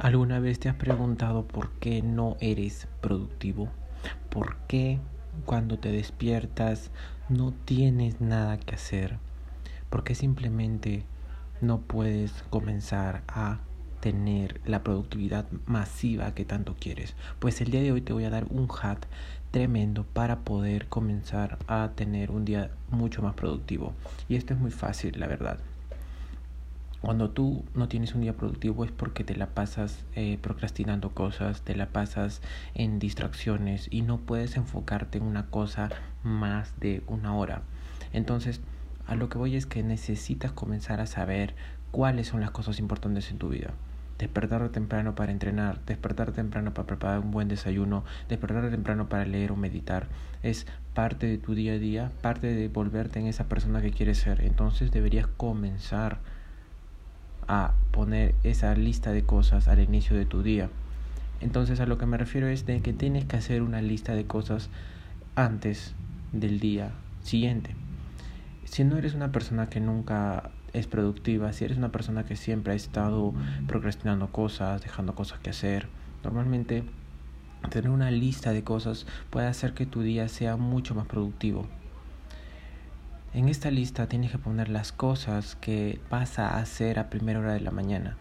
¿Alguna vez te has preguntado por qué no eres productivo? ¿Por qué cuando te despiertas no tienes nada que hacer? ¿Por qué simplemente no puedes comenzar a tener la productividad masiva que tanto quieres? Pues el día de hoy te voy a dar un hack tremendo para poder comenzar a tener un día mucho más productivo. Y esto es muy fácil, la verdad. Cuando tú no tienes un día productivo es porque te la pasas eh, procrastinando cosas, te la pasas en distracciones y no puedes enfocarte en una cosa más de una hora. Entonces, a lo que voy es que necesitas comenzar a saber cuáles son las cosas importantes en tu vida. Despertar temprano para entrenar, despertar temprano para preparar un buen desayuno, despertar temprano para leer o meditar. Es parte de tu día a día, parte de volverte en esa persona que quieres ser. Entonces deberías comenzar a poner esa lista de cosas al inicio de tu día. Entonces a lo que me refiero es de que tienes que hacer una lista de cosas antes del día siguiente. Si no eres una persona que nunca es productiva, si eres una persona que siempre ha estado procrastinando cosas, dejando cosas que hacer, normalmente tener una lista de cosas puede hacer que tu día sea mucho más productivo. En esta lista tienes que poner las cosas que vas a hacer a primera hora de la mañana.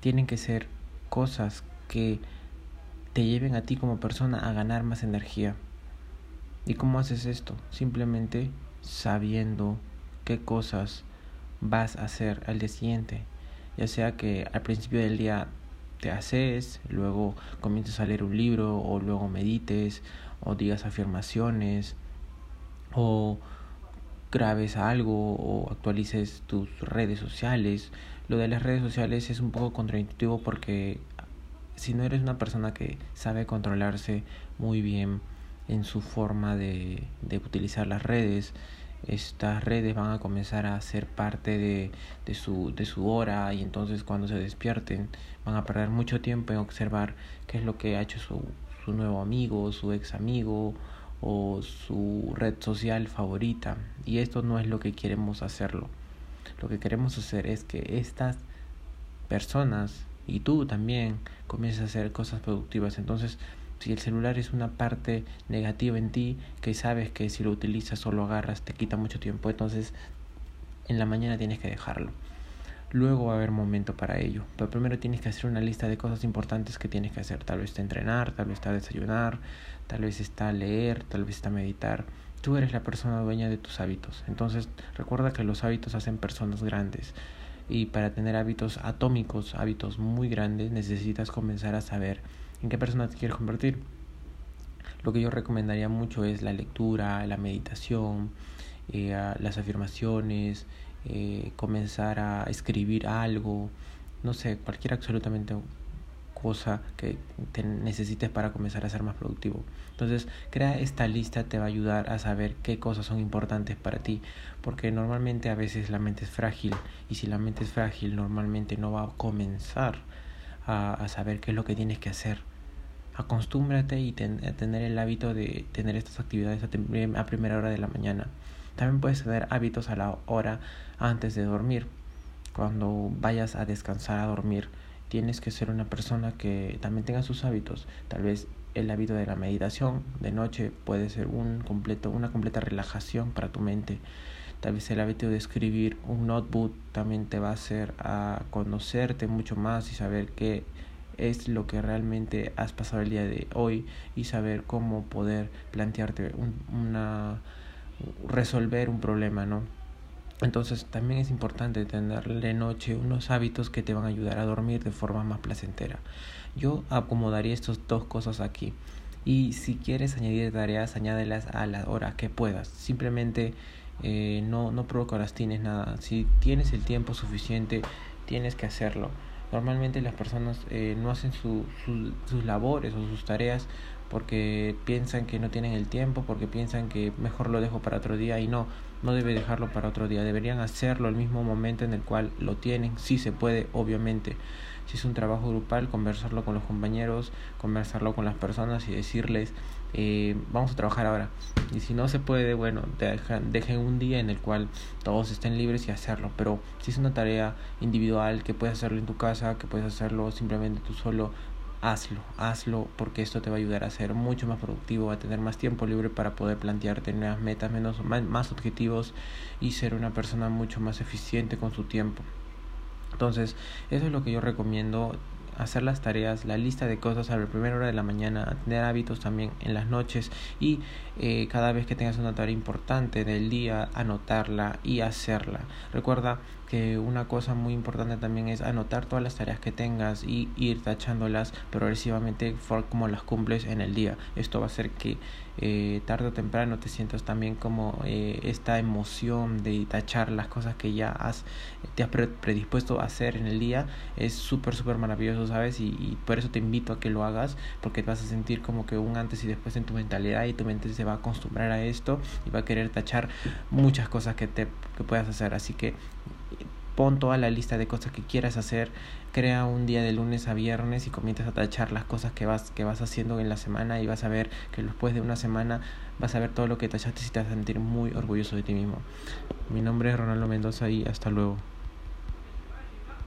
Tienen que ser cosas que te lleven a ti como persona a ganar más energía. ¿Y cómo haces esto? Simplemente sabiendo qué cosas vas a hacer al día siguiente. Ya sea que al principio del día te haces, luego comiences a leer un libro, o luego medites, o digas afirmaciones, o grabes algo o actualices tus redes sociales. Lo de las redes sociales es un poco contraintuitivo porque si no eres una persona que sabe controlarse muy bien en su forma de, de utilizar las redes, estas redes van a comenzar a ser parte de, de, su, de su hora y entonces cuando se despierten van a perder mucho tiempo en observar qué es lo que ha hecho su, su nuevo amigo, su ex amigo o su red social favorita. Y esto no es lo que queremos hacerlo. Lo que queremos hacer es que estas personas y tú también comiences a hacer cosas productivas. Entonces si el celular es una parte negativa en ti que sabes que si lo utilizas o lo agarras te quita mucho tiempo entonces en la mañana tienes que dejarlo luego va a haber momento para ello. Pero primero tienes que hacer una lista de cosas importantes que tienes que hacer. Tal vez está entrenar, tal vez está desayunar, tal vez está leer, tal vez está meditar. Tú eres la persona dueña de tus hábitos. Entonces recuerda que los hábitos hacen personas grandes. Y para tener hábitos atómicos, hábitos muy grandes, necesitas comenzar a saber en qué persona te quieres convertir. Lo que yo recomendaría mucho es la lectura, la meditación, eh, las afirmaciones, eh, comenzar a escribir algo, no sé, cualquier absolutamente cosa que te necesites para comenzar a ser más productivo. Entonces, crea esta lista, te va a ayudar a saber qué cosas son importantes para ti, porque normalmente a veces la mente es frágil y si la mente es frágil, normalmente no va a comenzar a, a saber qué es lo que tienes que hacer. Acostúmbrate y a tener el hábito de tener estas actividades a primera hora de la mañana. También puedes tener hábitos a la hora antes de dormir. Cuando vayas a descansar a dormir, tienes que ser una persona que también tenga sus hábitos. Tal vez el hábito de la meditación de noche puede ser un completo, una completa relajación para tu mente. Tal vez el hábito de escribir un notebook también te va a hacer a conocerte mucho más y saber qué es lo que realmente has pasado el día de hoy y saber cómo poder plantearte una resolver un problema, ¿no? Entonces también es importante tener de noche unos hábitos que te van a ayudar a dormir de forma más placentera. Yo acomodaría estas dos cosas aquí. Y si quieres añadir tareas, añádelas a la hora que puedas. Simplemente eh, no, no procrastines nada. Si tienes el tiempo suficiente, tienes que hacerlo. Normalmente las personas eh, no hacen su, sus labores o sus tareas porque piensan que no tienen el tiempo, porque piensan que mejor lo dejo para otro día y no, no debe dejarlo para otro día, deberían hacerlo al mismo momento en el cual lo tienen, si se puede, obviamente. Si es un trabajo grupal, conversarlo con los compañeros, conversarlo con las personas y decirles, eh, vamos a trabajar ahora. Y si no se puede, bueno, dejen un día en el cual todos estén libres y hacerlo. Pero si es una tarea individual que puedes hacerlo en tu casa, que puedes hacerlo simplemente tú solo, hazlo, hazlo porque esto te va a ayudar a ser mucho más productivo, a tener más tiempo libre para poder plantearte nuevas metas, menos, más objetivos y ser una persona mucho más eficiente con su tiempo. Entonces, eso es lo que yo recomiendo hacer las tareas, la lista de cosas a la primera hora de la mañana, tener hábitos también en las noches y eh, cada vez que tengas una tarea importante del día, anotarla y hacerla. Recuerda que una cosa muy importante también es anotar todas las tareas que tengas y ir tachándolas progresivamente como las cumples en el día. Esto va a hacer que eh, tarde o temprano te sientas también como eh, esta emoción de tachar las cosas que ya has, te has predispuesto a hacer en el día. Es súper, súper maravilloso, ¿sabes? Y, y por eso te invito a que lo hagas porque vas a sentir como que un antes y después en tu mentalidad y tu mente se va a acostumbrar a esto y va a querer tachar muchas cosas que, te, que puedas hacer. Así que pon toda la lista de cosas que quieras hacer, crea un día de lunes a viernes y comienzas a tachar las cosas que vas, que vas haciendo en la semana y vas a ver que después de una semana vas a ver todo lo que tachaste y te vas a sentir muy orgulloso de ti mismo. Mi nombre es Ronaldo Mendoza y hasta luego.